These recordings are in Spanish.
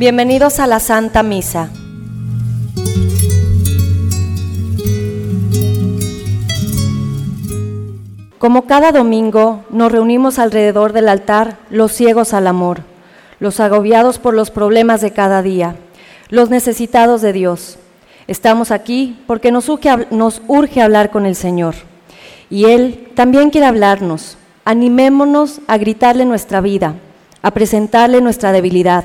Bienvenidos a la Santa Misa. Como cada domingo nos reunimos alrededor del altar los ciegos al amor, los agobiados por los problemas de cada día, los necesitados de Dios. Estamos aquí porque nos urge, hablar con el Señor. Y Él también quiere hablarnos. Animémonos a gritarle nuestra vida, a presentarle nuestra debilidad,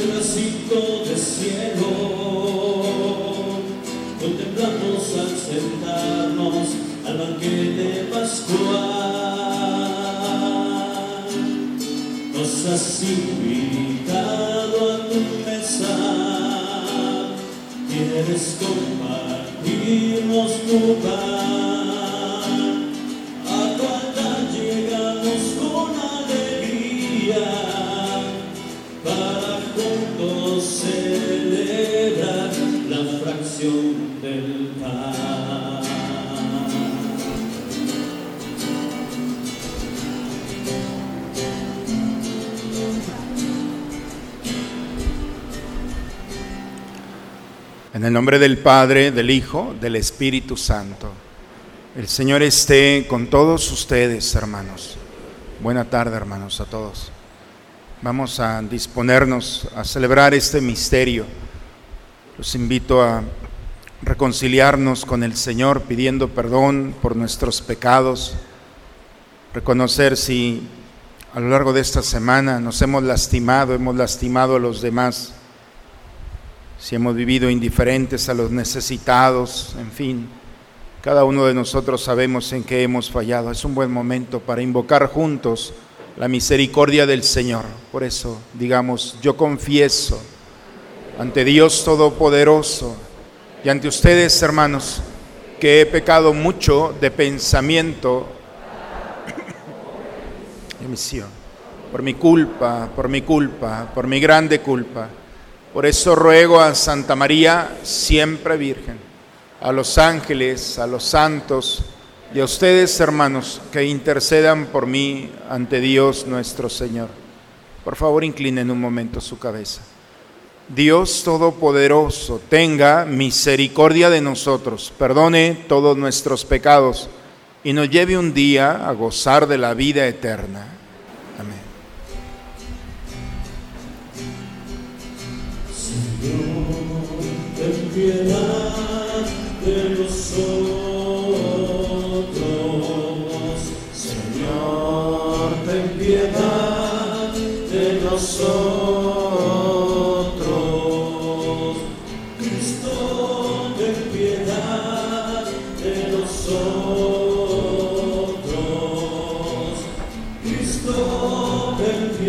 pedacito de cielo. Contemplamos al sentarnos al banquete pascual. Nos has invitado a tu mesa. Quieres compartir Vimos tu pan, del pan. En el nombre del Padre, del Hijo, del Espíritu Santo. El Señor esté con todos ustedes, hermanos. Buena tarde, hermanos, a todos. Vamos a disponernos a celebrar este misterio. Los invito a reconciliarnos con el Señor pidiendo perdón por nuestros pecados, reconocer si a lo largo de esta semana nos hemos lastimado, hemos lastimado a los demás si hemos vivido indiferentes a los necesitados, en fin, cada uno de nosotros sabemos en qué hemos fallado. Es un buen momento para invocar juntos la misericordia del Señor. Por eso, digamos, yo confieso ante Dios Todopoderoso y ante ustedes, hermanos, que he pecado mucho de pensamiento y misión, por mi culpa, por mi culpa, por mi grande culpa por eso ruego a Santa María, siempre Virgen, a los ángeles, a los santos y a ustedes, hermanos, que intercedan por mí ante Dios nuestro Señor. Por favor, inclinen un momento su cabeza. Dios Todopoderoso, tenga misericordia de nosotros, perdone todos nuestros pecados y nos lleve un día a gozar de la vida eterna. piedad de nosotros. Señor, ten piedad de nosotros.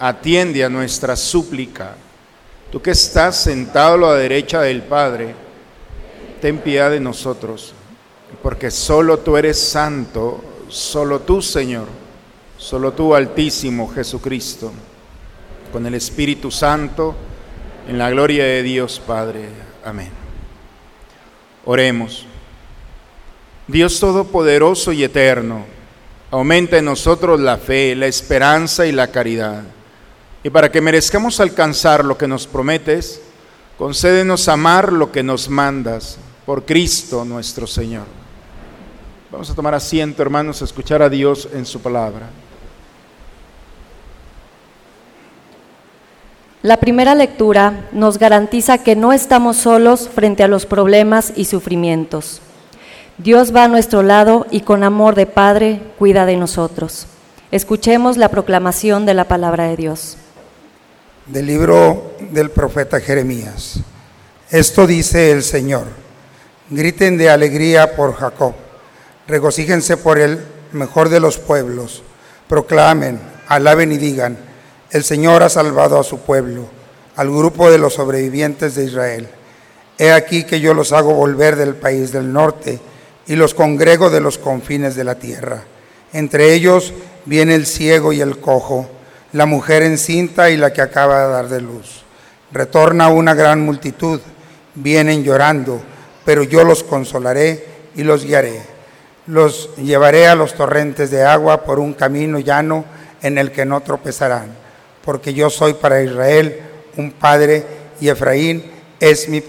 atiende a nuestra súplica. Tú que estás sentado a la derecha del Padre, ten piedad de nosotros, porque solo tú eres santo, solo tú, Señor, solo tú, Altísimo Jesucristo, con el Espíritu Santo, en la gloria de Dios Padre. Amén. Oremos. Dios Todopoderoso y Eterno, aumenta en nosotros la fe, la esperanza y la caridad. Y para que merezcamos alcanzar lo que nos prometes, concédenos amar lo que nos mandas, por Cristo nuestro Señor. Vamos a tomar asiento, hermanos, a escuchar a Dios en su palabra. La primera lectura nos garantiza que no estamos solos frente a los problemas y sufrimientos. Dios va a nuestro lado y con amor de Padre cuida de nosotros. Escuchemos la proclamación de la palabra de Dios. Del libro del profeta Jeremías. Esto dice el Señor. Griten de alegría por Jacob. Regocíjense por el mejor de los pueblos. Proclamen, alaben y digan el Señor ha salvado a su pueblo, al grupo de los sobrevivientes de Israel. He aquí que yo los hago volver del país del norte y los congrego de los confines de la tierra. Entre ellos viene el ciego y el cojo, la mujer encinta y la que acaba de dar de luz. Retorna una gran multitud, vienen llorando, pero yo los consolaré y los guiaré. Los llevaré a los torrentes de agua por un camino llano en el que no tropezarán porque yo soy para Israel un padre y Efraín es mi,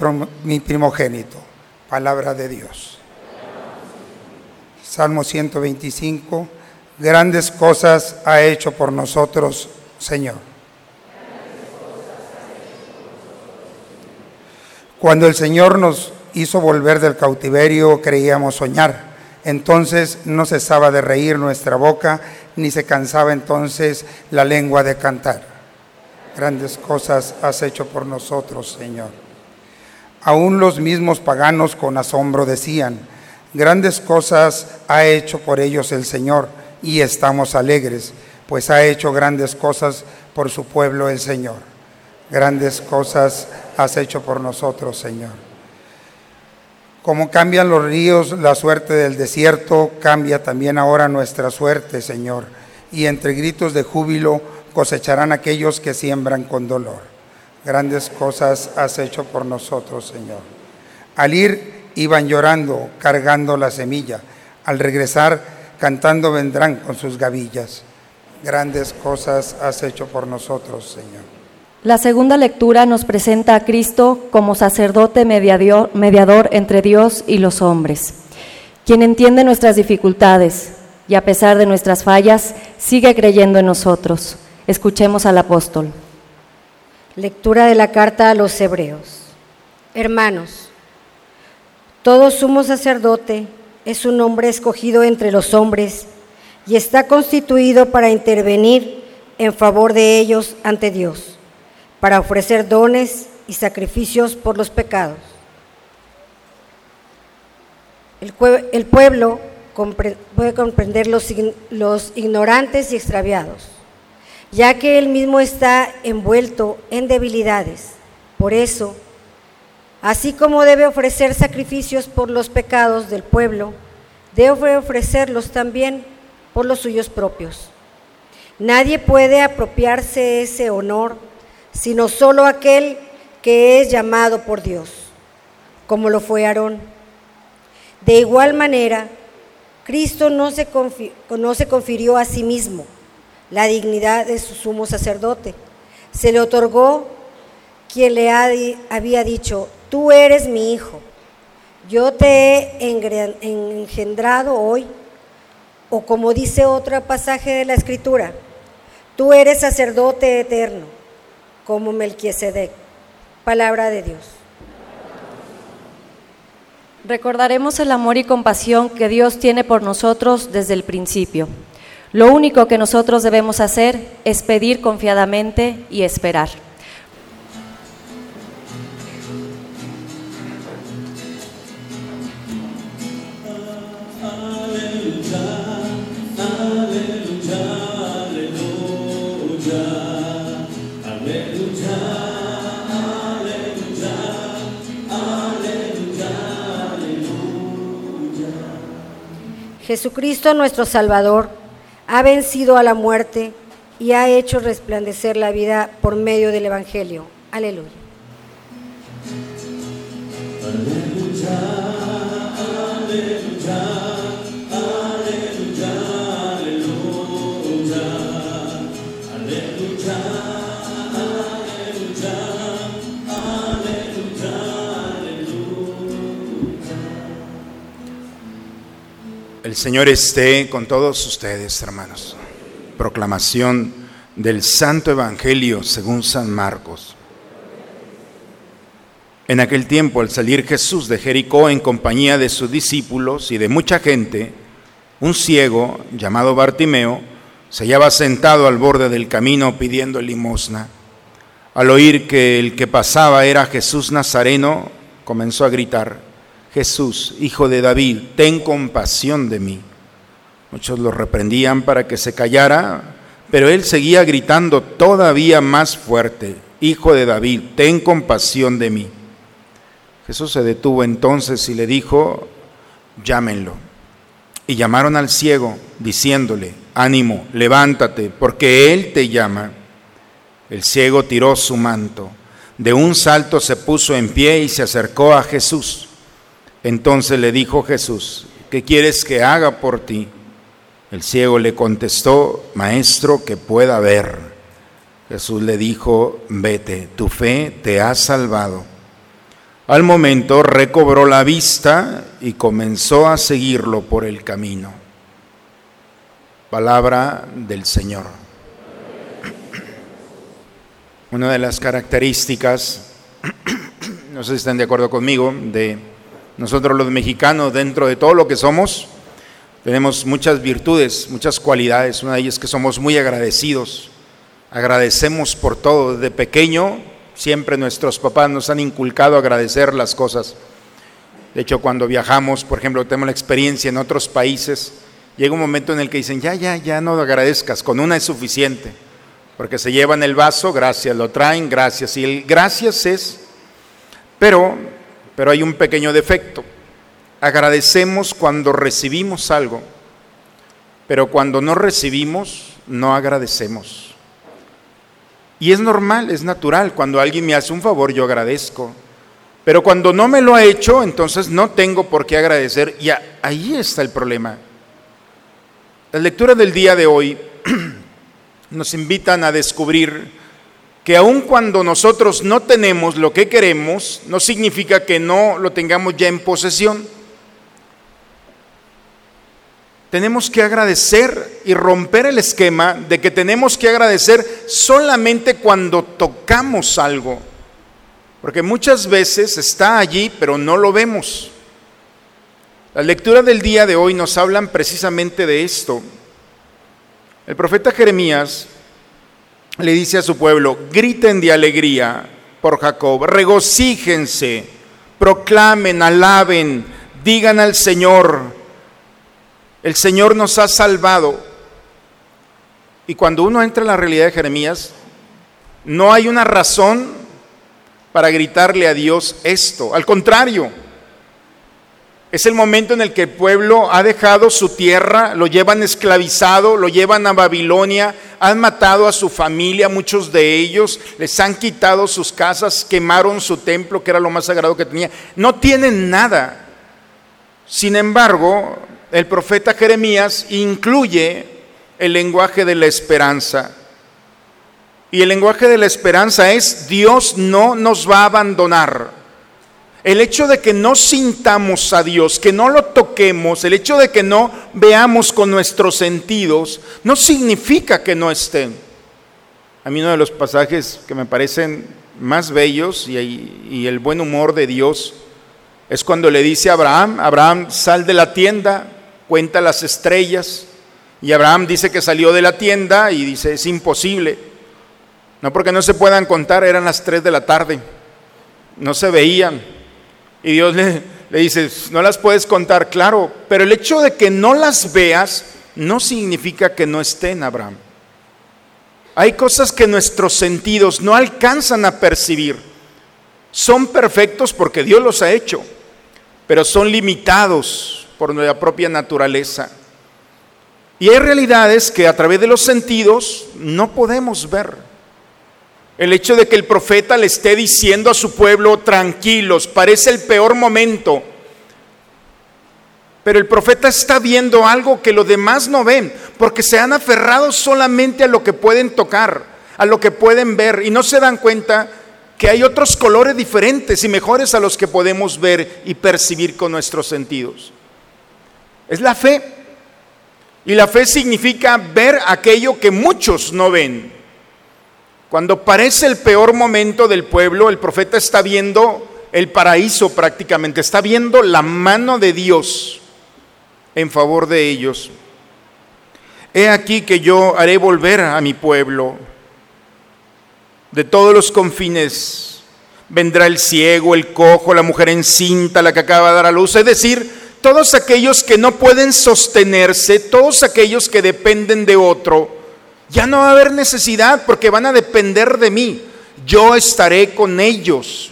primogénito. Palabra de Dios. Salmo 125. Grandes cosas ha hecho por nosotros, Señor. Cuando el Señor nos hizo volver del cautiverio, creíamos soñar. Entonces no cesaba de reír nuestra boca ni se cansaba entonces la lengua de cantar. Grandes cosas has hecho por nosotros, Señor. Aún los mismos paganos con asombro decían, grandes cosas ha hecho por ellos el Señor y estamos alegres, pues ha hecho grandes cosas por su pueblo el Señor. Grandes cosas has hecho por nosotros, Señor. Como cambian los ríos la suerte del desierto, cambia también ahora nuestra suerte, Señor. Y entre gritos de júbilo cosecharán aquellos que siembran con dolor. Grandes cosas has hecho por nosotros, Señor. Al ir iban llorando, cargando la semilla. Al regresar, cantando vendrán con sus gavillas. Grandes cosas has hecho por nosotros, Señor. La segunda lectura nos presenta a Cristo como sacerdote mediador, mediador, entre Dios y los hombres, quien entiende nuestras dificultades y a pesar de nuestras fallas sigue creyendo en nosotros. Escuchemos al apóstol. Lectura de la carta a los hebreos. Hermanos, todo sumo sacerdote es un hombre escogido entre los hombres y está constituido para intervenir en favor de ellos ante Dios para ofrecer dones y sacrificios por los pecados. El, pueblo puede comprender los, ignorantes y extraviados, ya que él mismo está envuelto en debilidades. Por eso, así como debe ofrecer sacrificios por los pecados del pueblo, debe ofrecerlos también por los suyos propios. Nadie puede apropiarse ese honor sino solo aquel que es llamado por Dios, como lo fue Aarón. De igual manera, Cristo no se, confirió a sí mismo la dignidad de su sumo sacerdote. Se le otorgó quien le había dicho, tú eres mi hijo, yo te he engendrado hoy, o como dice otro pasaje de la Escritura, tú eres sacerdote eterno como Melquisedec. Palabra de Dios. Recordaremos el amor y compasión que Dios tiene por nosotros desde el principio. Lo único que nosotros debemos hacer es pedir confiadamente y esperar. Jesucristo nuestro Salvador ha vencido a la muerte y ha hecho resplandecer la vida por medio del Evangelio. Aleluya. El Señor esté con todos ustedes, hermanos. Proclamación del Santo Evangelio según San Marcos. En aquel tiempo, al salir Jesús de Jericó en compañía de sus discípulos y de mucha gente, un ciego llamado Bartimeo se hallaba sentado al borde del camino pidiendo limosna. Al oír que el que pasaba era Jesús Nazareno, comenzó a gritar, Jesús, hijo de David, ten compasión de mí. Muchos lo reprendían para que se callara, pero él seguía gritando todavía más fuerte, Hijo de David, ten compasión de mí. Jesús se detuvo entonces y le dijo, llámenlo. Y llamaron al ciego, diciéndole, ánimo, levántate, porque él te llama. El ciego tiró su manto, de un salto se puso en pie y se acercó a Jesús. Entonces le dijo Jesús, ¿qué quieres que haga por ti? El ciego le contestó, Maestro, que pueda ver. Jesús le dijo, vete, tu fe te ha salvado. Al momento recobró la vista y comenzó a seguirlo por el camino. Palabra del Señor. Una de las características, no sé si están de acuerdo conmigo, de nosotros los mexicanos, dentro de todo lo que somos, tenemos muchas virtudes, muchas cualidades. Una de ellas es que somos muy agradecidos. Agradecemos por todo. Desde pequeño, siempre nuestros papás nos han inculcado agradecer las cosas. De hecho, cuando viajamos, por ejemplo, tenemos la experiencia en otros países, llega un momento en el que dicen, ya, ya, ya no agradezcas, con una es suficiente. Porque se llevan el vaso, gracias, lo traen, gracias. Y el gracias es, pero pero hay un pequeño defecto. Agradecemos cuando recibimos algo, pero cuando no recibimos, no agradecemos. Y es normal, es natural. Cuando alguien me hace un favor, yo agradezco. Pero cuando no me lo ha hecho, entonces no tengo por qué agradecer. Y ahí está el problema. Las lecturas del día de hoy nos invitan a descubrir que aun cuando nosotros no tenemos lo que queremos, no significa que no lo tengamos ya en posesión. Tenemos que agradecer y romper el esquema de que tenemos que agradecer solamente cuando tocamos algo, porque muchas veces está allí, pero no lo vemos. La lectura del día de hoy nos hablan precisamente de esto. El profeta Jeremías le dice a su pueblo, griten de alegría por Jacob, regocíjense, proclamen, alaben, digan al Señor, el Señor nos ha salvado. Y cuando uno entra en la realidad de Jeremías, no hay una razón para gritarle a Dios esto, al contrario, es el momento en el que el pueblo ha dejado su tierra, lo llevan esclavizado, lo llevan a Babilonia, han matado a su familia, muchos de ellos, les han quitado sus casas, quemaron su templo, que era lo más sagrado que tenía. No tienen nada. Sin embargo, el profeta Jeremías incluye el lenguaje de la esperanza. Y el lenguaje de la esperanza es, Dios no nos va a abandonar. El hecho de que no sintamos a Dios, que no lo toquemos, el hecho de que no veamos con nuestros sentidos, no significa que no estén. A mí uno de los pasajes que me parecen más bellos y, el buen humor de Dios es cuando le dice a Abraham, Abraham, sal de la tienda, cuenta las estrellas, y Abraham dice que salió de la tienda y dice, es imposible. No porque no se puedan contar, eran las tres de la tarde, no se veían. Y Dios le, dice, no las puedes contar, claro, pero el hecho de que no las veas no significa que no estén, Abraham. Hay cosas que nuestros sentidos no alcanzan a percibir. Son perfectos porque Dios los ha hecho, pero son limitados por nuestra propia naturaleza. Y hay realidades que a través de los sentidos no podemos ver. El hecho de que el profeta le esté diciendo a su pueblo, tranquilos, parece el peor momento. Pero el profeta está viendo algo que los demás no ven, porque se han aferrado solamente a lo que pueden tocar, a lo que pueden ver, y no se dan cuenta que hay otros colores diferentes y mejores a los que podemos ver y percibir con nuestros sentidos. Es la fe. Y la fe significa ver aquello que muchos no ven. Cuando parece el peor momento del pueblo, el profeta está viendo el paraíso prácticamente, está viendo la mano de Dios en favor de ellos. He aquí que yo haré volver a mi pueblo de todos los confines. Vendrá el ciego, el cojo, la mujer encinta, la que acaba de dar a luz, es decir, todos aquellos que no pueden sostenerse, todos aquellos que dependen de otro, ya no va a haber necesidad porque van a depender de mí. Yo estaré con ellos.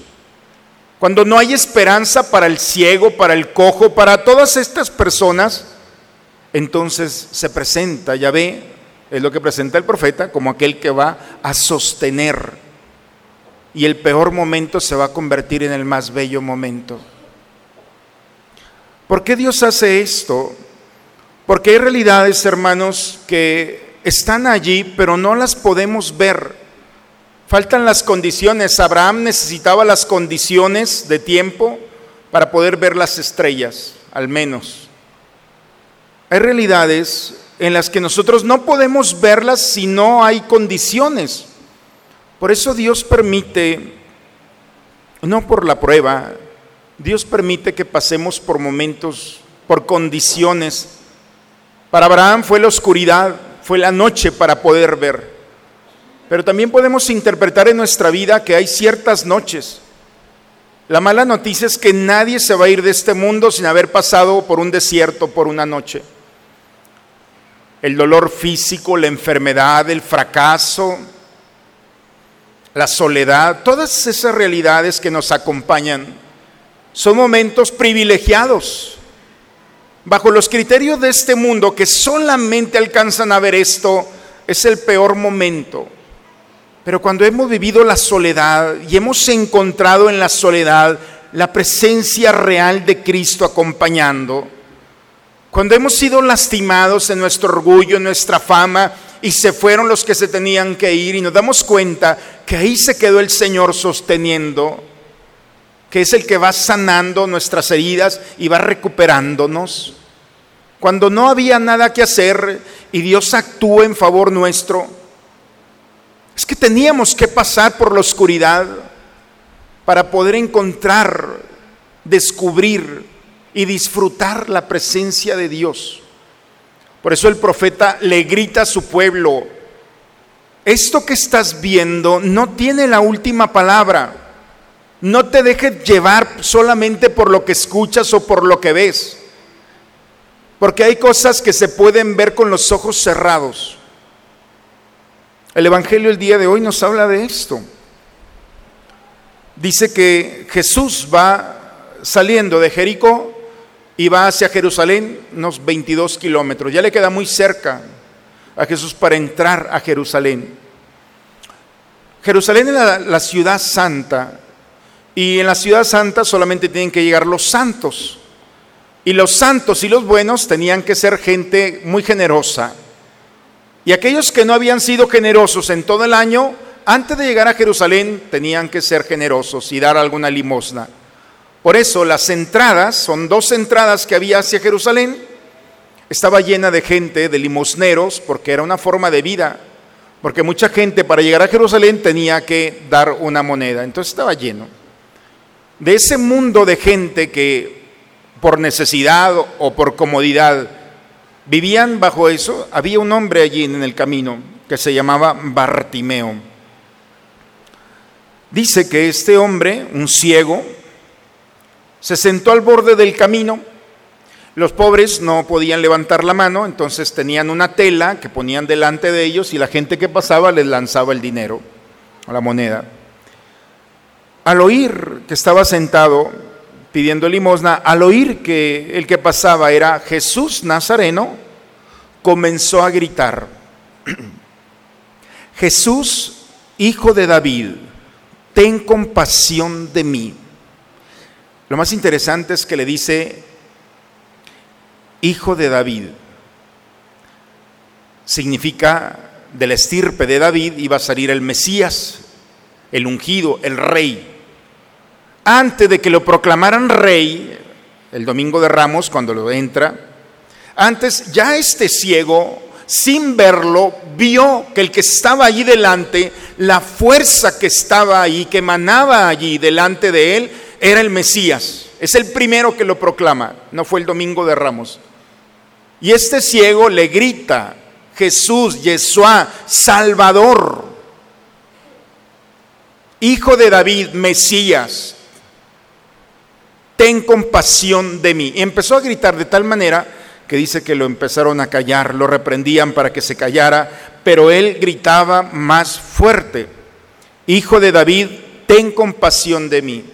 Cuando no hay esperanza para el ciego, para el cojo, para todas estas personas, entonces se presenta, ya ve, es lo que presenta el profeta, como aquel que va a sostener. Y el peor momento se va a convertir en el más bello momento. ¿Por qué Dios hace esto? Porque hay realidades, hermanos, que están allí, pero no las podemos ver. Faltan las condiciones. Abraham necesitaba las condiciones de tiempo para poder ver las estrellas, al menos. Hay realidades en las que nosotros no podemos verlas si no hay condiciones. Por eso Dios permite, no por la prueba, Dios permite que pasemos por momentos, por condiciones. Para Abraham fue la oscuridad, fue la noche para poder ver. Pero también podemos interpretar en nuestra vida que hay ciertas noches. La mala noticia es que nadie se va a ir de este mundo sin haber pasado por un desierto por una noche. El dolor físico, la enfermedad, el fracaso, la soledad, todas esas realidades que nos acompañan son momentos privilegiados. Bajo los criterios de este mundo que solamente alcanzan a ver esto, es el peor momento. Pero cuando hemos vivido la soledad y hemos encontrado en la soledad la presencia real de Cristo acompañando, cuando hemos sido lastimados en nuestro orgullo, en nuestra fama, y se fueron los que se tenían que ir, y nos damos cuenta que ahí se quedó el Señor sosteniendo, que es el que va sanando nuestras heridas y va recuperándonos. Cuando no había nada que hacer y Dios actúa en favor nuestro, es que teníamos que pasar por la oscuridad para poder encontrar, descubrir y disfrutar la presencia de Dios. Por eso el profeta le grita a su pueblo, esto que estás viendo no tiene la última palabra. No te dejes llevar solamente por lo que escuchas o por lo que ves. Porque hay cosas que se pueden ver con los ojos cerrados. El Evangelio el día de hoy nos habla de esto. Dice que Jesús va saliendo de Jericó y va hacia Jerusalén unos 22 kilómetros. Ya le queda muy cerca a Jesús para entrar a Jerusalén. Jerusalén es la, la ciudad santa, y en la ciudad santa solamente tienen que llegar los santos. Y los santos y los buenos tenían que ser gente muy generosa. Y aquellos que no habían sido generosos en todo el año, antes de llegar a Jerusalén, tenían que ser generosos y dar alguna limosna. Por eso las entradas, son dos entradas que había hacia Jerusalén, estaba llena de gente, de limosneros, porque era una forma de vida. Porque mucha gente para llegar a Jerusalén tenía que dar una moneda. Entonces estaba lleno de ese mundo de gente que por necesidad o por comodidad vivían bajo eso, había un hombre allí en el camino que se llamaba Bartimeo. Dice que este hombre, un ciego, se sentó al borde del camino. Los pobres no podían levantar la mano, entonces tenían una tela que ponían delante de ellos y la gente que pasaba les lanzaba el dinero, la moneda. Al oír que estaba sentado pidiendo limosna, al oír que el que pasaba era Jesús Nazareno, comenzó a gritar, Jesús, hijo de David, ten compasión de mí. Lo más interesante es que le dice, hijo de David. Significa, de la estirpe de David iba a salir el Mesías, el ungido, el rey. Antes de que lo proclamaran rey, el domingo de Ramos, cuando lo entra, antes ya este ciego, sin verlo, vio que el que estaba allí delante, la fuerza que estaba allí, que emanaba allí delante de él, era el Mesías. Es el primero que lo proclama, no fue el domingo de Ramos. Y este ciego le grita, Jesús, Yeshua, Salvador, Hijo de David, Mesías, ten compasión de mí. Y empezó a gritar de tal manera que dice que lo empezaron a callar, lo reprendían para que se callara, pero él gritaba más fuerte, Hijo de David, ten compasión de mí.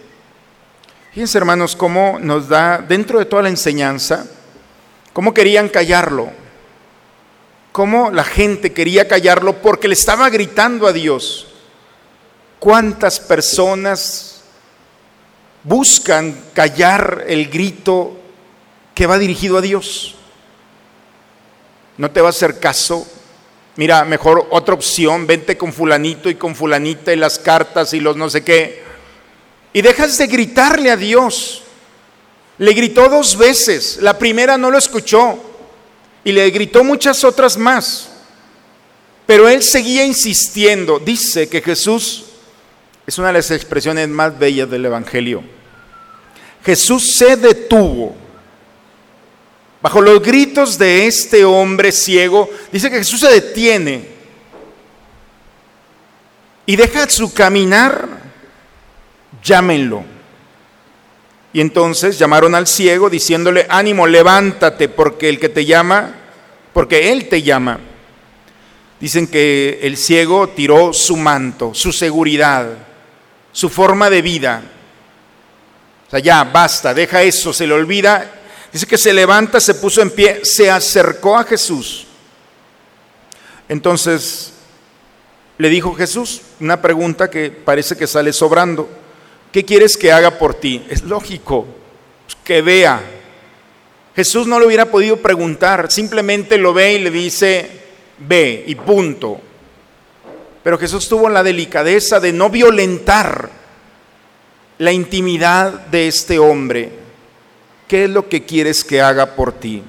Fíjense hermanos cómo nos da, dentro de toda la enseñanza, cómo querían callarlo, cómo la gente quería callarlo porque le estaba gritando a Dios. ¿Cuántas personas buscan callar el grito que va dirigido a Dios? No te va a hacer caso. Mira, mejor otra opción, vente con fulanito y con fulanita y las cartas y los no sé qué. Y dejas de gritarle a Dios. Le gritó dos veces. La primera no lo escuchó. Y le gritó muchas otras más. Pero él seguía insistiendo. Dice que Jesús es una de las expresiones más bellas del Evangelio. Jesús se detuvo. Bajo los gritos de este hombre ciego, dice que Jesús se detiene y deja su caminar, llámenlo. Y entonces llamaron al ciego diciéndole, ánimo, levántate, porque el que te llama, porque él te llama. Dicen que el ciego tiró su manto, su seguridad, su forma de vida. O sea, ya, basta, deja eso, se le olvida. Dice que se levanta, se puso en pie, se acercó a Jesús. Entonces le dijo Jesús una pregunta que parece que sale sobrando. ¿Qué quieres que haga por ti? Es lógico que vea. Jesús no le hubiera podido preguntar, simplemente lo ve y le dice, ve y punto. Pero Jesús tuvo la delicadeza de no violentar la intimidad de este hombre. ¿Qué es lo que quieres que haga por ti?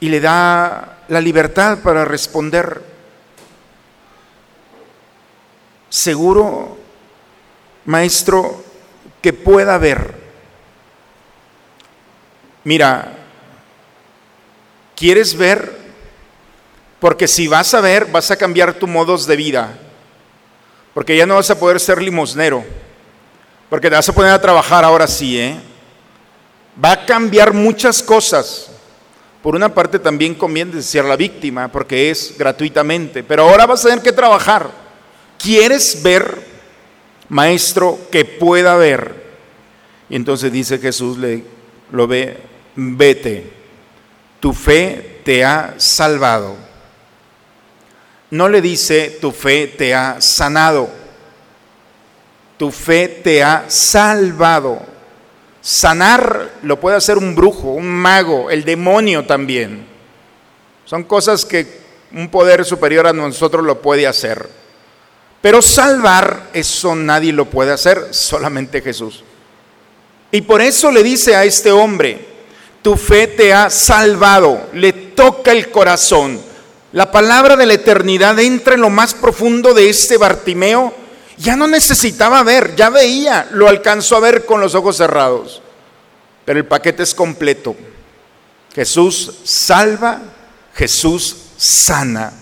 Y le da la libertad para responder. Seguro maestro, que pueda ver. Mira, ¿quieres ver? Porque si vas a ver, vas a cambiar tu modos de vida. Porque ya no vas a poder ser limosnero. Porque te vas a poner a trabajar ahora sí, ¿eh? Va a cambiar muchas cosas. Por una parte también conviene ser la víctima, porque es gratuitamente. Pero ahora vas a tener que trabajar. ¿Quieres ver? maestro que pueda ver. Y entonces dice Jesús, le, lo ve, vete, tu fe te ha salvado. No le dice, tu fe te ha sanado, tu fe te ha salvado. Sanar lo puede hacer un brujo, un mago, el demonio también. Son cosas que un poder superior a nosotros lo puede hacer. Pero salvar, eso nadie lo puede hacer, solamente Jesús. Y por eso le dice a este hombre, tu fe te ha salvado, le toca el corazón. La palabra de la eternidad entra en lo más profundo de este Bartimeo. Ya no necesitaba ver, ya veía, lo alcanzó a ver con los ojos cerrados. Pero el paquete es completo. Jesús salva, Jesús sana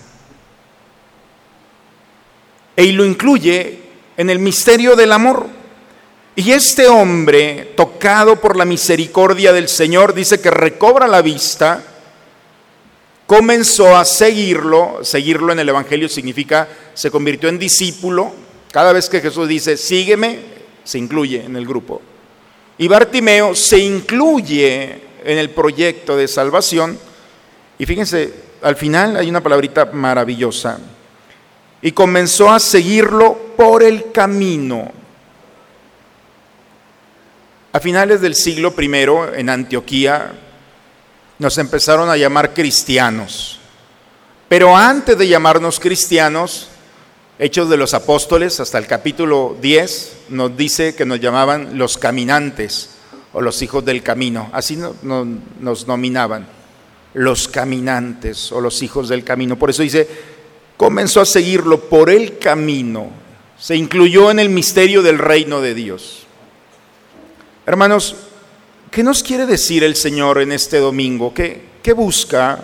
y lo incluye en el misterio del amor. Y este hombre, tocado por la misericordia del Señor, dice que recobra la vista, comenzó a seguirlo, seguirlo en el Evangelio significa, se convirtió en discípulo, cada vez que Jesús dice, sígueme, se incluye en el grupo. Y Bartimeo se incluye en el proyecto de salvación Y fíjense, al final hay una palabrita maravillosa. Y comenzó a seguirlo por el camino. A finales del siglo I, en Antioquía, nos empezaron a llamar cristianos. Pero antes de llamarnos cristianos, Hechos de los Apóstoles, hasta el capítulo 10, nos dice que nos llamaban los caminantes o los hijos del camino. Así nos nominaban, los caminantes o los hijos del camino. Por eso dice, comenzó a seguirlo por el camino. Se incluyó en el misterio del reino de Dios. Hermanos, ¿qué nos quiere decir el Señor en este domingo? ¿Qué, busca?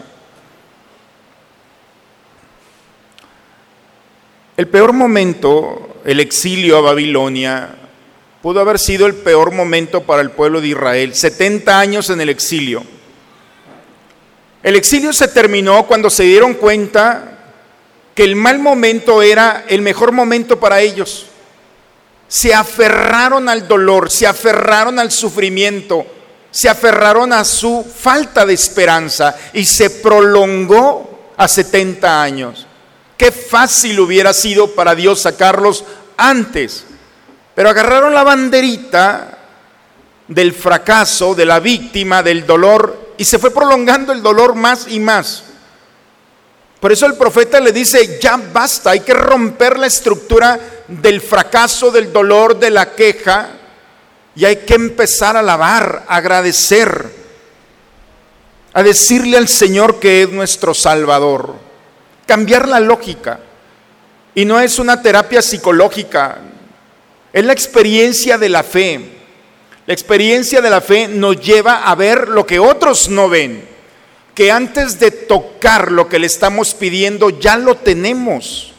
El peor momento, el exilio a Babilonia, pudo haber sido el peor momento para el pueblo de Israel. 70 años en el exilio. El exilio se terminó cuando se dieron cuenta que el mal momento era el mejor momento para ellos. Se aferraron al dolor, se aferraron al sufrimiento, se aferraron a su falta de esperanza y se prolongó a 70 años. Qué fácil hubiera sido para Dios sacarlos antes. Pero agarraron la banderita del fracaso, de la víctima, del dolor, y se fue prolongando el dolor más y más. Por eso el profeta le dice, ya basta, hay que romper la estructura del fracaso, del dolor, de la queja, y hay que empezar a alabar, a agradecer, a decirle al Señor que es nuestro Salvador cambiar la lógica. Y no es una terapia psicológica, es la experiencia de la fe. La experiencia de la fe nos lleva a ver lo que otros no ven, que antes de tocar lo que le estamos pidiendo ya lo tenemos,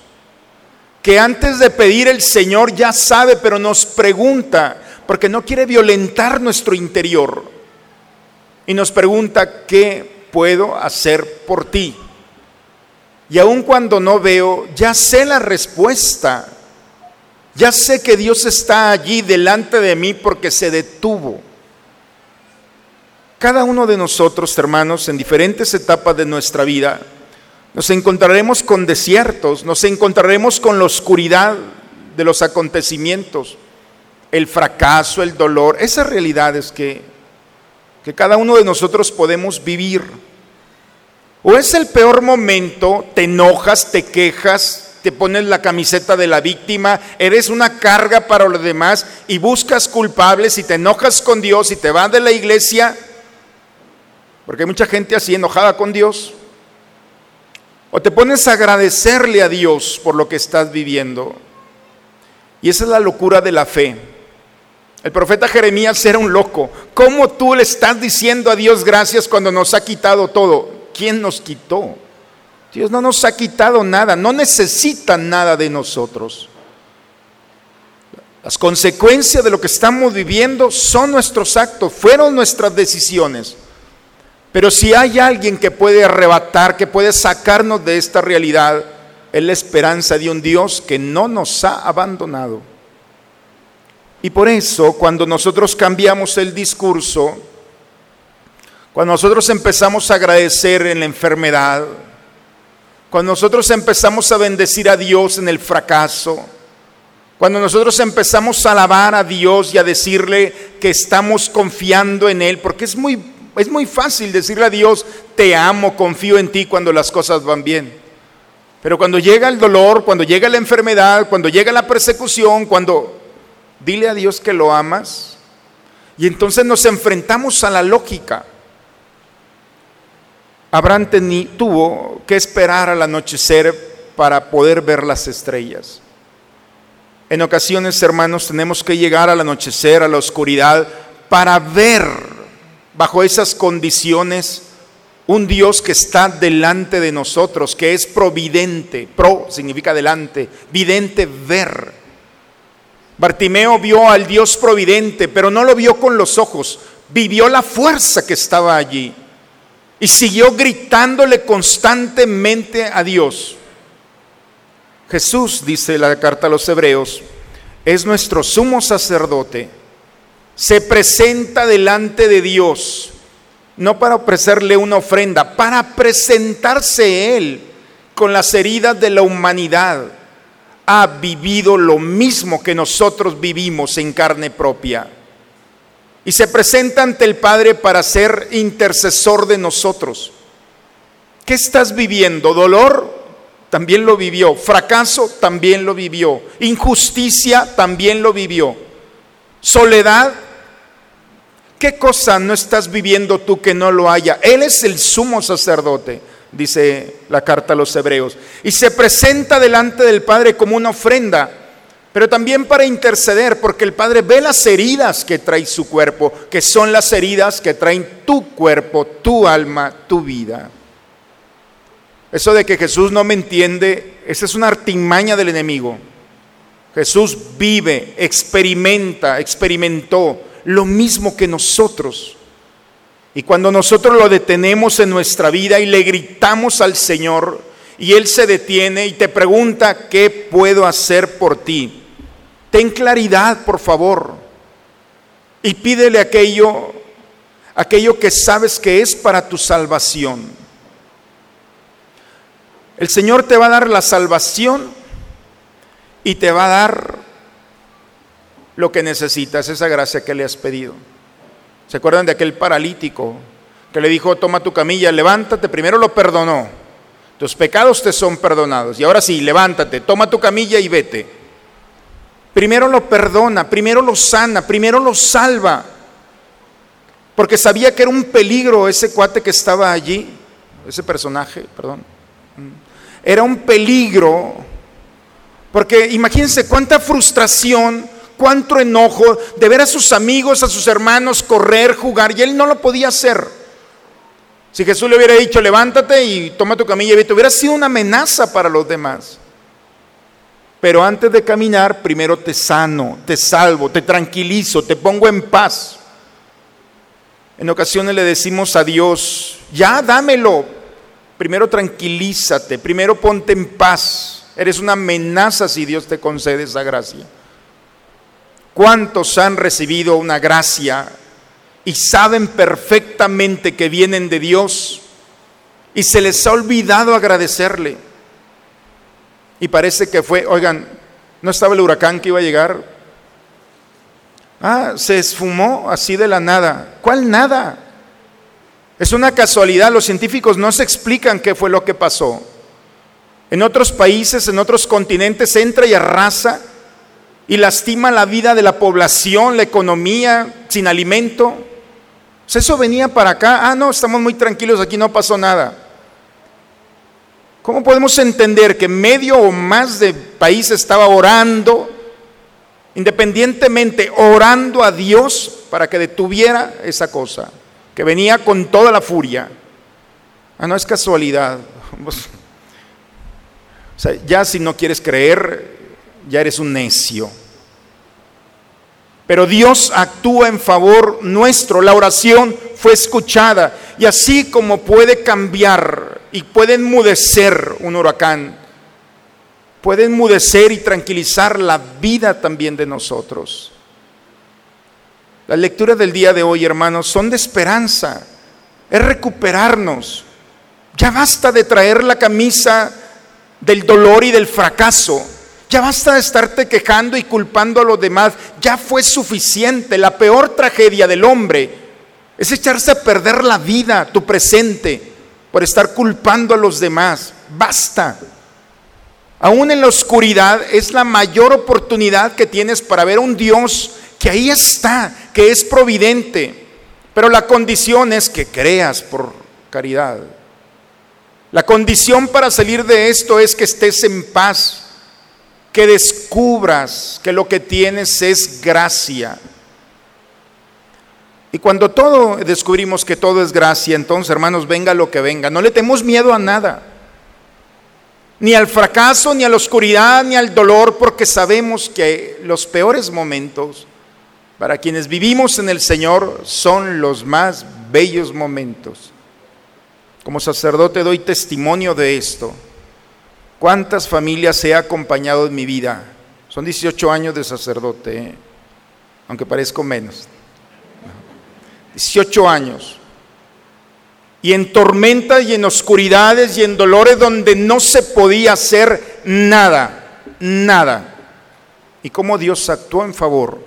que antes de pedir el Señor ya sabe, pero nos pregunta, porque no quiere violentar nuestro interior, y nos pregunta, ¿qué puedo hacer por ti? Y aun cuando no veo, ya sé la respuesta. Ya sé que Dios está allí delante de mí porque se detuvo. Cada uno de nosotros, hermanos, en diferentes etapas de nuestra vida, nos encontraremos con desiertos, nos encontraremos con la oscuridad de los acontecimientos, el fracaso, el dolor, esas realidades que, que cada uno de nosotros podemos vivir. O es el peor momento, te enojas, te quejas, te pones la camiseta de la víctima, eres una carga para los demás y buscas culpables y te enojas con Dios y te vas de la iglesia, porque hay mucha gente así enojada con Dios. O te pones a agradecerle a Dios por lo que estás viviendo. Y esa es la locura de la fe. El profeta Jeremías era un loco. ¿Cómo tú le estás diciendo a Dios gracias cuando nos ha quitado todo? ¿quién nos quitó? Dios no nos ha quitado nada, no necesita nada de nosotros. Las consecuencias de lo que estamos viviendo son nuestros actos, fueron nuestras decisiones. Pero si hay alguien que puede arrebatar, que puede sacarnos de esta realidad, es la esperanza de un Dios que no nos ha abandonado. Y por eso, cuando nosotros cambiamos el discurso, cuando nosotros empezamos a agradecer en la enfermedad, cuando nosotros empezamos a bendecir a Dios en el fracaso, cuando nosotros empezamos a alabar a Dios y a decirle que estamos confiando en Él, porque es muy, es muy fácil decirle a Dios, te amo, confío en ti cuando las cosas van bien. Pero cuando llega el dolor, cuando llega la enfermedad, cuando llega la persecución, cuando dile a Dios que lo amas, y entonces nos enfrentamos a la lógica. Abraham tuvo que esperar al anochecer para poder ver las estrellas. En ocasiones, hermanos, tenemos que llegar al anochecer, a la oscuridad, para ver bajo esas condiciones un Dios que está delante de nosotros, que es providente. Pro significa delante, vidente, ver. Bartimeo vio al Dios providente, pero no lo vio con los ojos, vivió la fuerza que estaba allí y siguió gritándole constantemente a Dios. Jesús, dice la carta a los hebreos, es nuestro sumo sacerdote, se presenta delante de Dios no para ofrecerle una ofrenda, para presentarse Él con las heridas de la humanidad. Ha vivido lo mismo que nosotros vivimos en carne propia. Y se presenta ante el Padre para ser intercesor de nosotros. ¿Qué estás viviendo? ¿Dolor? También lo vivió. ¿Fracaso? También lo vivió. ¿Injusticia? También lo vivió. ¿Soledad? ¿Qué cosa no estás viviendo tú que no lo haya? Él es el sumo sacerdote, dice la carta a los hebreos. Y se presenta delante del Padre como una ofrenda, pero también para interceder, porque el Padre ve las heridas que trae su cuerpo, que son las heridas que traen tu cuerpo, tu alma, tu vida. Eso de que Jesús no me entiende, esa es una artimaña del enemigo. Jesús vive, experimenta, experimentó lo mismo que nosotros. Y cuando nosotros lo detenemos en nuestra vida y le gritamos al Señor y Él se detiene y te pregunta, ¿qué puedo hacer por ti? Ten claridad, por favor. Y pídele aquello, aquello que sabes que es para tu salvación. El Señor te va a dar la salvación y te va a dar lo que necesitas, esa gracia que le has pedido. ¿Se acuerdan de aquel paralítico que le dijo, toma tu camilla, levántate? Primero lo perdonó. Tus pecados te son perdonados. Y ahora sí, levántate, toma tu camilla y vete. Primero lo perdona, primero lo sana, primero lo salva. Porque sabía que era un peligro ese cuate que estaba allí, ese personaje, perdón. Era un peligro. Porque imagínense cuánta frustración cuánto enojo de ver a sus amigos, a sus hermanos correr, jugar, y él no lo podía hacer. Si Jesús le hubiera dicho, levántate y toma tu camilla y vete, hubiera sido una amenaza para los demás. Pero antes de caminar, primero te sano, te salvo, te tranquilizo, te pongo en paz. En ocasiones le decimos a Dios, ya dámelo, primero tranquilízate, primero ponte en paz. Eres una amenaza si Dios te concede esa gracia. ¿Cuántos han recibido una gracia y saben perfectamente que vienen de Dios y se les ha olvidado agradecerle? Y parece que fue, oigan, ¿no estaba el huracán que iba a llegar? Ah, se esfumó así de la nada. ¿Cuál nada? Es una casualidad, los científicos no se explican qué fue lo que pasó. En otros países, en otros continentes entra y arrasa y lastima la vida de la población, la economía, sin alimento. Pues eso venía para acá. Ah, no, estamos muy tranquilos, aquí no pasó nada. ¿Cómo podemos entender que medio o más de país estaba orando, independientemente, orando a Dios para que detuviera esa cosa, que venía con toda la furia? Ah, no es casualidad. O sea, ya si no quieres creer, ya eres un necio. Pero Dios actúa en favor nuestro. La oración fue escuchada. Y así como puede cambiar y puede enmudecer un huracán, puede enmudecer y tranquilizar la vida también de nosotros. Las lecturas del día de hoy, hermanos, son de esperanza. Es recuperarnos. Ya basta de traer la camisa del dolor y del fracaso. Ya basta de estarte quejando y culpando a los demás. Ya fue suficiente. La peor tragedia del hombre es echarse a perder la vida, tu presente, por estar culpando a los demás. Basta. Aún en la oscuridad es la mayor oportunidad que tienes para ver a un Dios que ahí está, que es providente. Pero la condición es que creas por caridad. La condición para salir de esto es que estés en paz, que descubras que lo que tienes es gracia. Y cuando todo descubrimos que todo es gracia, entonces hermanos, venga lo que venga, no le tenemos miedo a nada, ni al fracaso, ni a la oscuridad, ni al dolor, porque sabemos que los peores momentos para quienes vivimos en el Señor son los más bellos momentos. Como sacerdote doy testimonio de esto. ¿Cuántas familias he acompañado en mi vida? Son 18 años de sacerdote, ¿eh? aunque parezco menos. 18 años. y en tormentas y en oscuridades y en dolores donde no se podía hacer nada, nada. Y cómo Dios actuó en favor.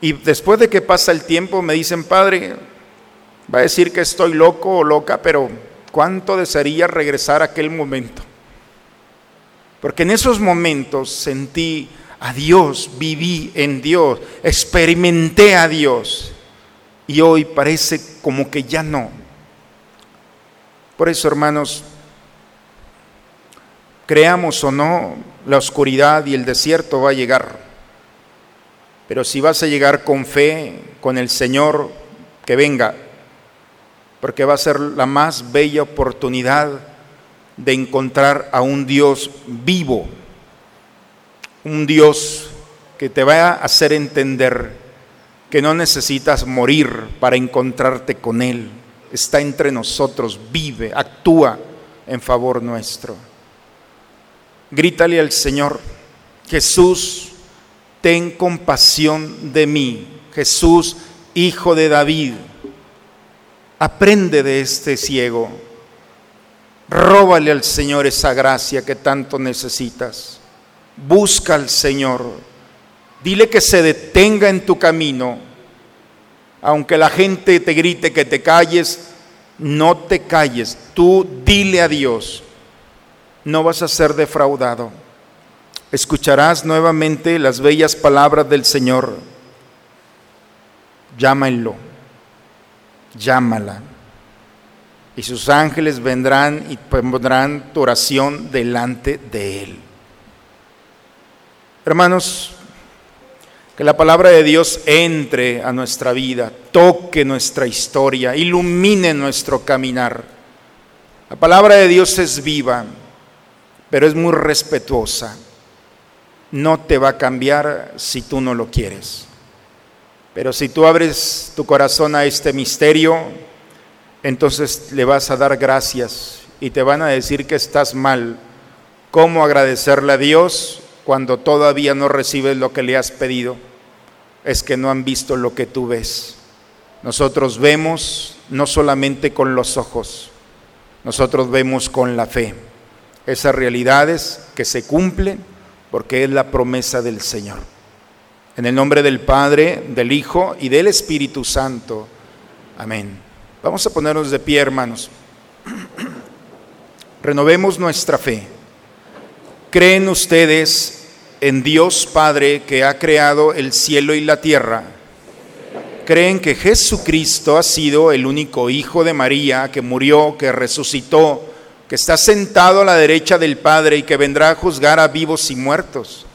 Y después de que pasa el tiempo me dicen, Padre, va a decir que estoy loco o loca, pero ¿cuánto desearía regresar a aquel momento? Porque en esos momentos sentí a Dios, viví en Dios, experimenté a Dios. Y hoy parece como que ya no. Por eso, hermanos, creamos o no, la oscuridad y el desierto va a llegar. Pero si vas a llegar con fe, con el Señor, que venga, porque va a ser la más bella oportunidad de encontrar a un Dios vivo, un Dios que te va a hacer entender que no necesitas morir para encontrarte con Él. Está entre nosotros, vive, actúa en favor nuestro. Grítale al Señor, Jesús, ten compasión de mí. Jesús, hijo de David, aprende de este ciego. Róbale al Señor esa gracia que tanto necesitas. Busca al Señor Dile que se detenga en tu camino. Aunque la gente te grite que te calles, no te calles. Tú dile a Dios. No vas a ser defraudado. Escucharás nuevamente las bellas palabras del Señor. Llámalo. Llámala. Y sus ángeles vendrán y pondrán tu oración delante de Él. Hermanos, que la palabra de Dios entre a nuestra vida, toque nuestra historia, ilumine nuestro caminar. La palabra de Dios es viva, pero es muy respetuosa. No te va a cambiar si tú no lo quieres. Pero si tú abres tu corazón a este misterio, entonces le vas a dar gracias y te van a decir que estás mal. ¿Cómo agradecerle a Dios? cuando todavía no recibes lo que le has pedido, es que no han visto lo que tú ves. Nosotros vemos no solamente con los ojos, nosotros vemos con la fe esas realidades que se cumplen porque es la promesa del Señor. En el nombre del Padre, del Hijo y del Espíritu Santo. Amén. Vamos a ponernos de pie, hermanos. Renovemos nuestra fe. ¿Creen ustedes en Dios Padre que ha creado el cielo y la tierra? ¿Creen que Jesucristo ha sido el único Hijo de María que murió, que resucitó, que está sentado a la derecha del Padre y que vendrá a juzgar a vivos y muertos?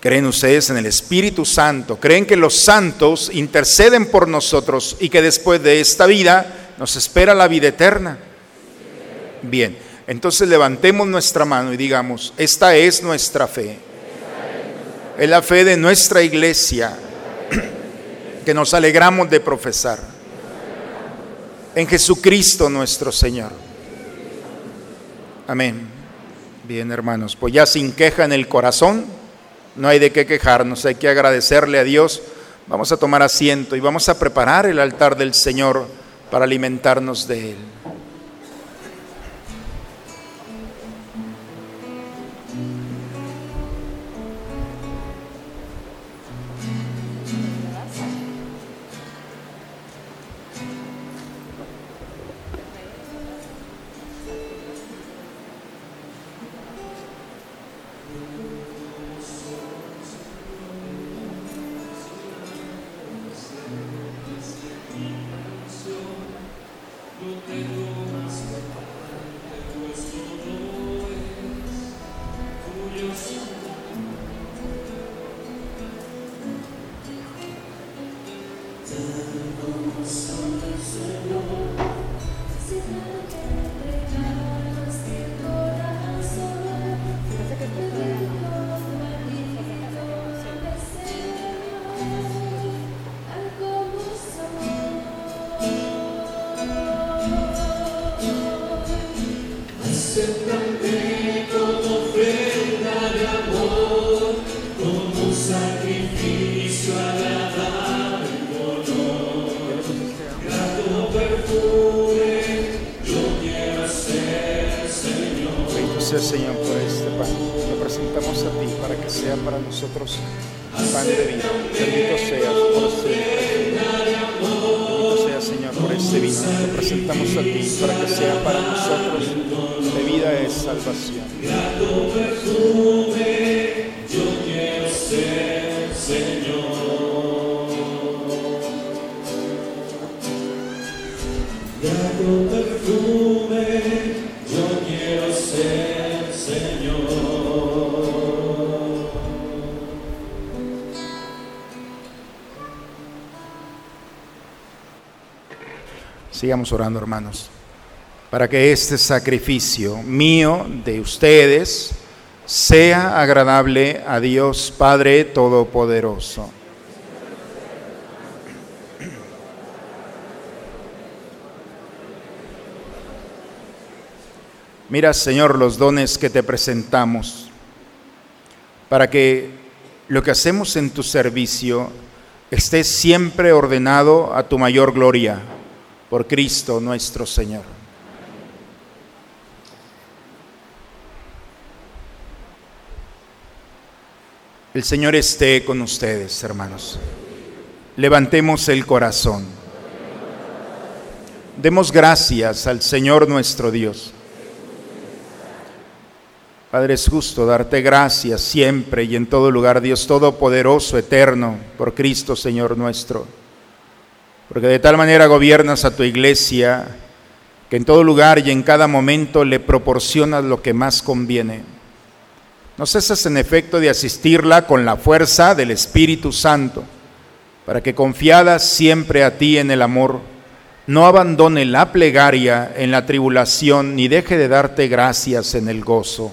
¿Creen ustedes en el Espíritu Santo? ¿Creen que los santos interceden por nosotros y que después de esta vida nos espera la vida eterna? Bien. Entonces levantemos nuestra mano y digamos, esta es nuestra fe. Es la fe de nuestra iglesia que nos alegramos de profesar. En Jesucristo nuestro Señor. Amén. Bien, hermanos, pues ya sin queja en el corazón, no hay de qué quejarnos, hay que agradecerle a Dios. Vamos a tomar asiento y vamos a preparar el altar del Señor para alimentarnos de Él. Señor por este pan. Lo presentamos a ti para que sea para nosotros pan de vida. Bendito seas por siempre. Bendito seas Señor por este vino. Lo presentamos a ti para que sea para nosotros de vida es salvación. Sigamos orando, hermanos, para que este sacrificio mío de ustedes sea agradable a Dios Padre Todopoderoso. Mira, Señor, los dones que te presentamos, para que lo que hacemos en tu servicio esté siempre ordenado a tu mayor gloria, por Cristo nuestro Señor. El Señor esté con ustedes, hermanos. Levantemos el corazón. Demos gracias al Señor nuestro Dios. Padre, es justo darte gracias siempre y en todo lugar, Dios Todopoderoso, eterno, por Cristo Señor nuestro. Porque de tal manera gobiernas a tu iglesia que en todo lugar y en cada momento le proporcionas lo que más conviene. No cesas en efecto de asistirla con la fuerza del Espíritu Santo, para que confiada siempre a ti en el amor, no abandone la plegaria en la tribulación, ni deje de darte gracias en el gozo.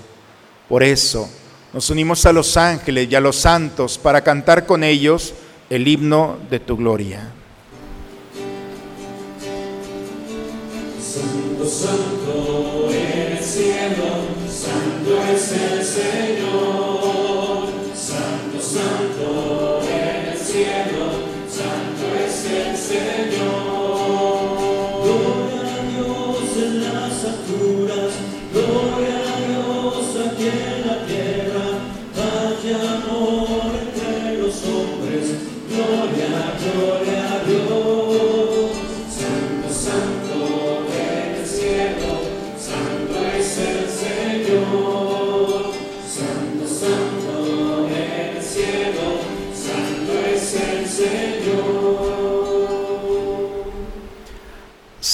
Por eso nos unimos a los ángeles y a los santos para cantar con ellos el himno de tu gloria. Santo, en el cielo, santo es el Señor.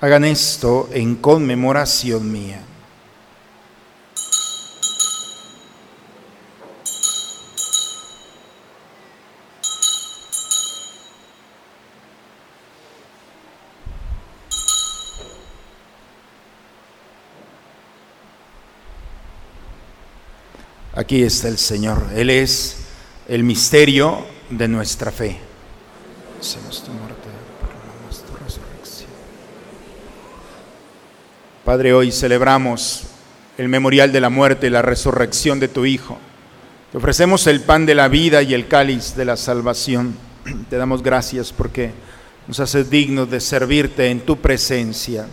Hagan esto en conmemoración mía. Aquí está el Señor. Él es el misterio de nuestra fe. Hacemos tu muerte, proclamamos tu resurrección. Padre, hoy celebramos el memorial de la muerte y la resurrección de tu Hijo. Te ofrecemos el pan de la vida y el cáliz de la salvación. Te damos gracias porque nos haces dignos de servirte en tu presencia.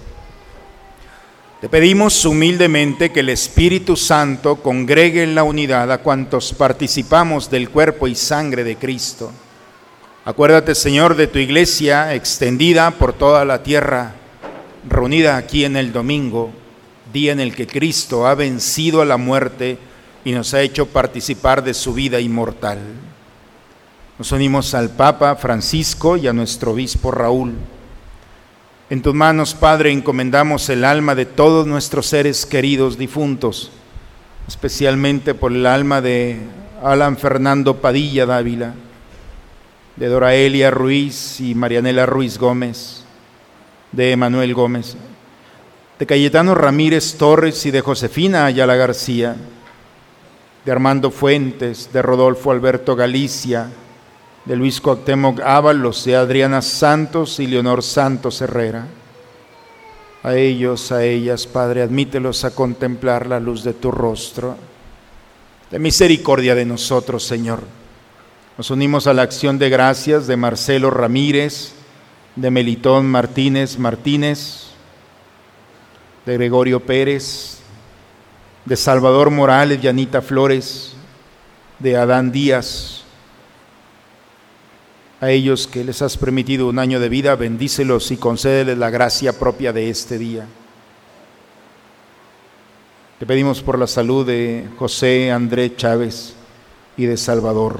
Te pedimos humildemente que el Espíritu Santo congregue en la unidad a cuantos participamos del cuerpo y sangre de Cristo. Acuérdate, Señor, de tu iglesia extendida por toda la tierra, reunida aquí en el domingo, día en el que Cristo ha vencido a la muerte y nos ha hecho participar de su vida inmortal. Nos unimos al Papa Francisco y a nuestro obispo Raúl en tus manos, Padre, encomendamos el alma de todos nuestros seres queridos difuntos, especialmente por el alma de Alan Fernando Padilla Dávila, de Doraelia Ruiz y Marianela Ruiz Gómez, de Emanuel Gómez, de Cayetano Ramírez Torres y de Josefina Ayala García, de Armando Fuentes, de Rodolfo Alberto Galicia, de Luis Cuauhtémoc Ábalos, de Adriana Santos y Leonor Santos Herrera. A ellos, a ellas, Padre, admítelos a contemplar la luz de tu rostro. De misericordia de nosotros, Señor. Nos unimos a la acción de gracias de Marcelo Ramírez, de Melitón Martínez Martínez, de Gregorio Pérez, de Salvador Morales y Anita Flores, de Adán Díaz, a ellos que les has permitido un año de vida, bendícelos y concédeles la gracia propia de este día. Te pedimos por la salud de José André Chávez y de Salvador.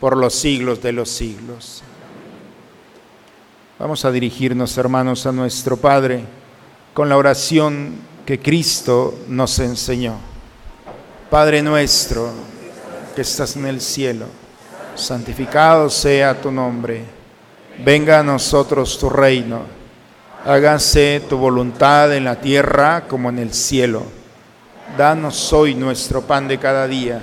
por los siglos de los siglos. Vamos a dirigirnos, hermanos, a nuestro Padre con la oración que Cristo nos enseñó. Padre nuestro, que estás en el cielo, santificado sea tu nombre. Venga a nosotros tu reino. Hágase tu voluntad en la tierra como en el cielo. Danos hoy nuestro pan de cada día.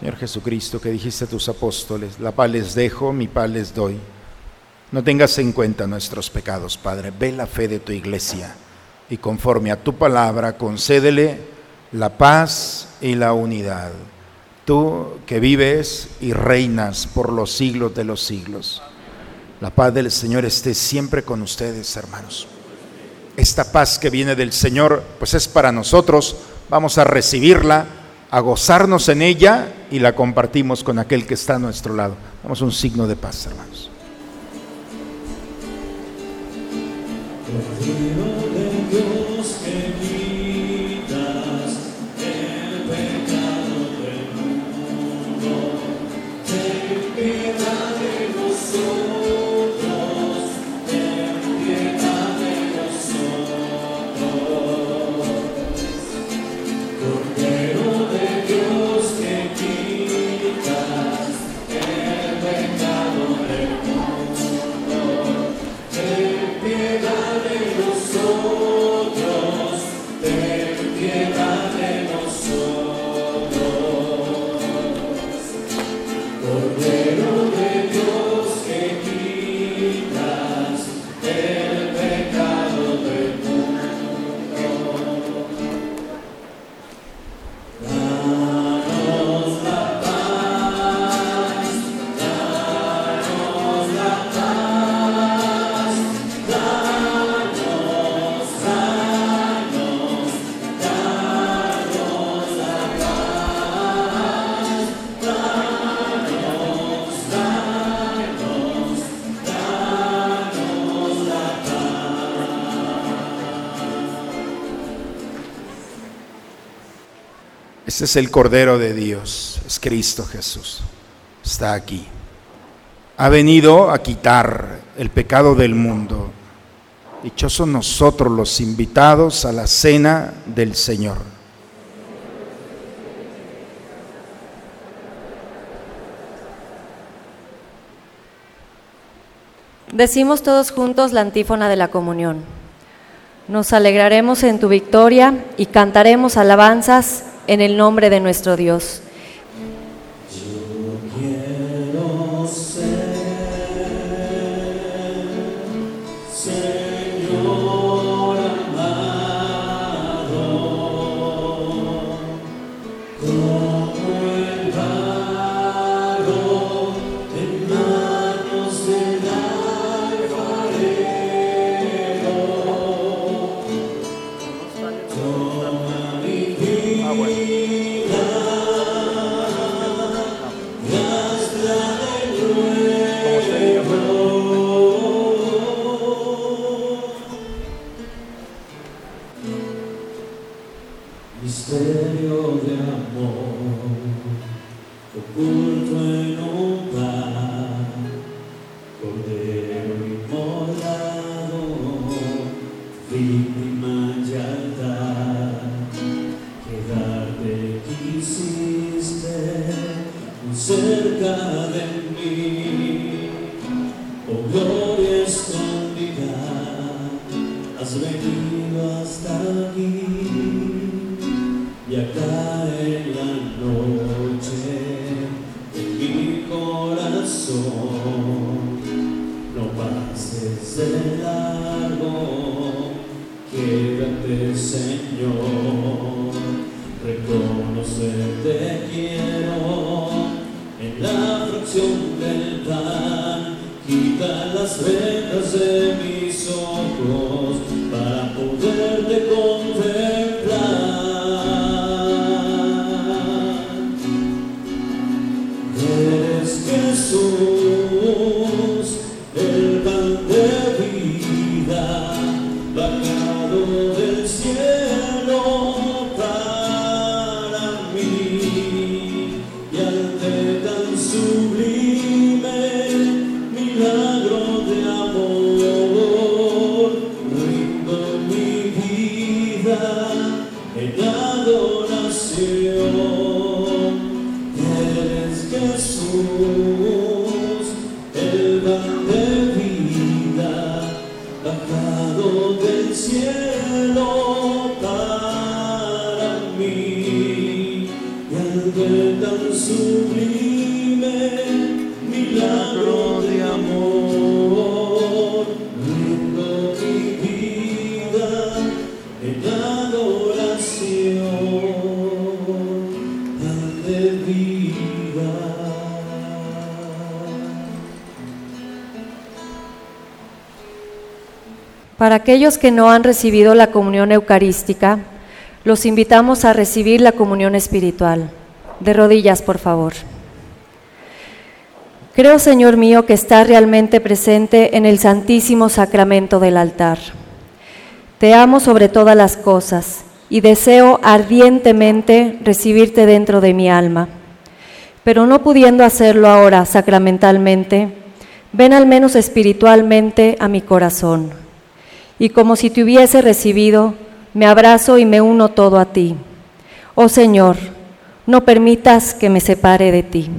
Señor Jesucristo, que dijiste a tus apóstoles, la paz les dejo, mi paz les doy. No tengas en cuenta nuestros pecados, Padre. Ve la fe de tu iglesia y conforme a tu palabra concédele la paz y la unidad. Tú que vives y reinas por los siglos de los siglos. La paz del Señor esté siempre con ustedes, hermanos. Esta paz que viene del Señor, pues es para nosotros. Vamos a recibirla, a gozarnos en ella y la compartimos con aquel que está a nuestro lado. Damos un signo de paz, hermanos. Pecado Este es el Cordero de Dios, es Cristo Jesús. Está aquí. Ha venido a quitar el pecado del mundo. Dichosos nosotros los invitados a la cena del Señor. Decimos todos juntos la antífona de la comunión. Nos alegraremos en tu victoria y cantaremos alabanzas en el nombre de nuestro Dios. Del cielo Para aquellos que no han recibido la comunión eucarística, los invitamos a recibir la comunión espiritual. De rodillas, por favor. Creo, Señor mío, que estás realmente presente en el santísimo sacramento del altar. Te amo sobre todas las cosas y deseo ardientemente recibirte dentro de mi alma. Pero no pudiendo hacerlo ahora sacramentalmente, ven al menos espiritualmente a mi corazón. Y como si te hubiese recibido, me abrazo y me uno todo a ti. Oh Señor, no permitas que me separe de ti.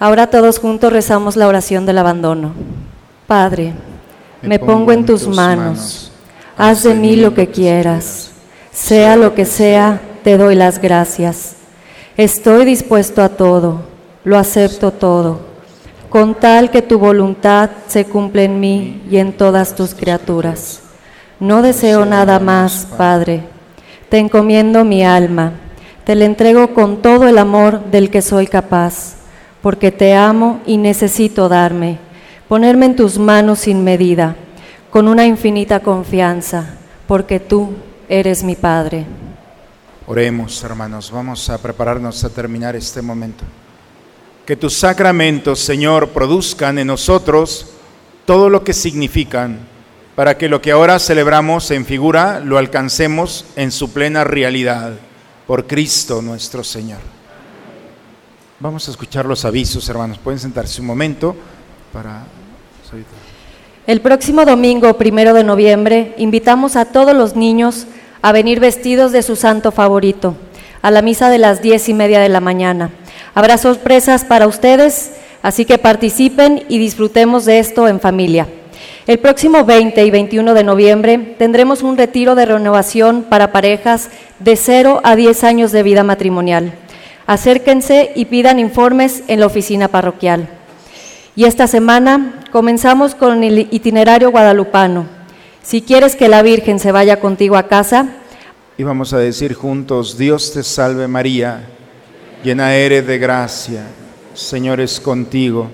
Ahora todos juntos rezamos la oración del abandono. Padre, me pongo en tus manos. Haz de mí lo que quieras. Sea lo que sea, te doy las gracias. Estoy dispuesto a todo, lo acepto todo, con tal que tu voluntad se cumpla en mí y en todas tus criaturas. No deseo nada más, Padre. Te encomiendo mi alma, te la entrego con todo el amor del que soy capaz, porque te amo y necesito darme, ponerme en tus manos sin medida, con una infinita confianza, porque tú eres mi Padre. Oremos, hermanos, vamos a prepararnos a terminar este momento. Que tus sacramentos, Señor, produzcan en nosotros todo lo que significan, para que lo que ahora celebramos en figura lo alcancemos en su plena realidad. por Cristo nuestro Señor. Vamos a escuchar los avisos, hermanos. Pueden sentarse un momento para... El próximo domingo, primero de noviembre, invitamos a todos los niños a venir vestidos de su santo favorito a la misa de las diez y media de la mañana. Habrá sorpresas para ustedes, así que participen y disfrutemos de esto en familia. El próximo 20 y 21 de noviembre tendremos un retiro de renovación para parejas de 0 a 10 años de vida matrimonial. Acérquense y pidan informes en la oficina parroquial. Y esta semana comenzamos con el itinerario guadalupano. Si quieres que la Virgen se vaya contigo a casa, y vamos a decir juntos, Dios te salve María, llena eres de gracia, Señor es contigo,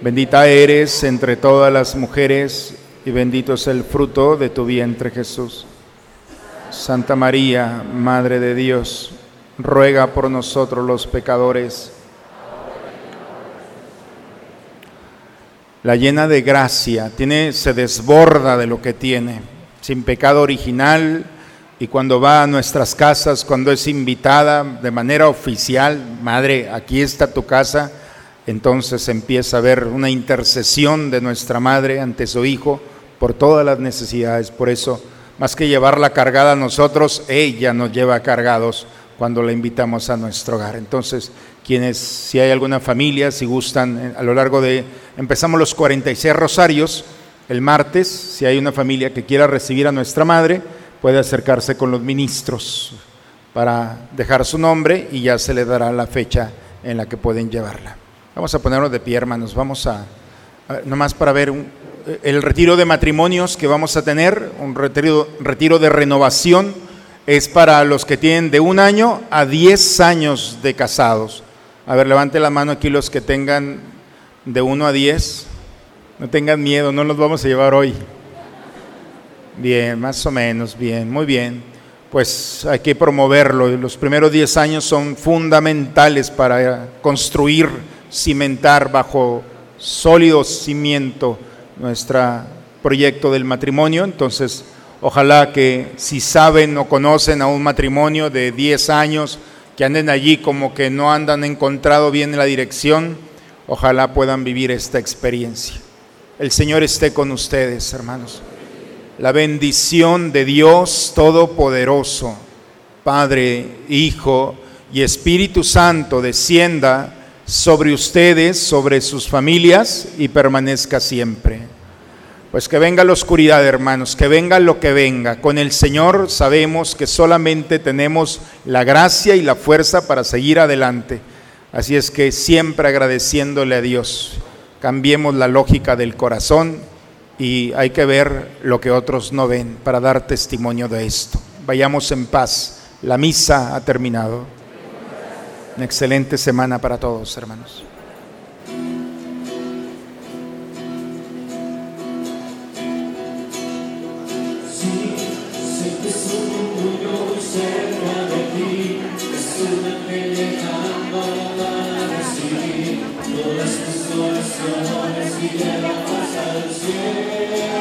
bendita eres entre todas las mujeres y bendito es el fruto de tu vientre Jesús. Santa María, Madre de Dios, ruega por nosotros los pecadores. La llena de gracia, tiene, se desborda de lo que tiene, sin pecado original, y cuando va a nuestras casas, cuando es invitada de manera oficial, madre, aquí está tu casa, entonces empieza a haber una intercesión de nuestra madre ante su hijo por todas las necesidades. Por eso, más que llevarla cargada a nosotros, ella nos lleva cargados cuando la invitamos a nuestro hogar. Entonces, quienes, si hay alguna familia, si gustan, eh, a lo largo de, empezamos los 46 rosarios el martes, si hay una familia que quiera recibir a nuestra madre, puede acercarse con los ministros para dejar su nombre y ya se le dará la fecha en la que pueden llevarla. Vamos a ponernos de pie, hermanos. Vamos a, nomás para ver el retiro de matrimonios que vamos a tener, un retiro, retiro de renovación, es para los que tienen de un año a diez años de casados. A ver, levante la mano aquí los que tengan de uno a diez. No tengan miedo, no los vamos a llevar hoy. Bien, más o menos, bien, muy bien. Pues hay que promoverlo. Los primeros 10 años son fundamentales para construir, cimentar bajo sólido cimiento nuestro proyecto del matrimonio. Entonces, ojalá que si saben o conocen a un matrimonio de 10 años, que anden allí como que no andan encontrado bien la dirección, ojalá puedan vivir esta experiencia. El Señor esté con ustedes, hermanos la bendición de Dios Todopoderoso, Padre, Hijo y Espíritu Santo descienda sobre ustedes, sobre sus familias y permanezca siempre. Pues que venga la oscuridad, hermanos, que venga lo que venga. Con el Señor sabemos que solamente tenemos la gracia y la fuerza para seguir adelante. Así es que siempre agradeciéndole a Dios, cambiemos la lógica del corazón y hay que ver lo que otros no ven para dar testimonio de esto. Vayamos en paz. La misa ha terminado. Una excelente semana para todos, hermanos. and sing.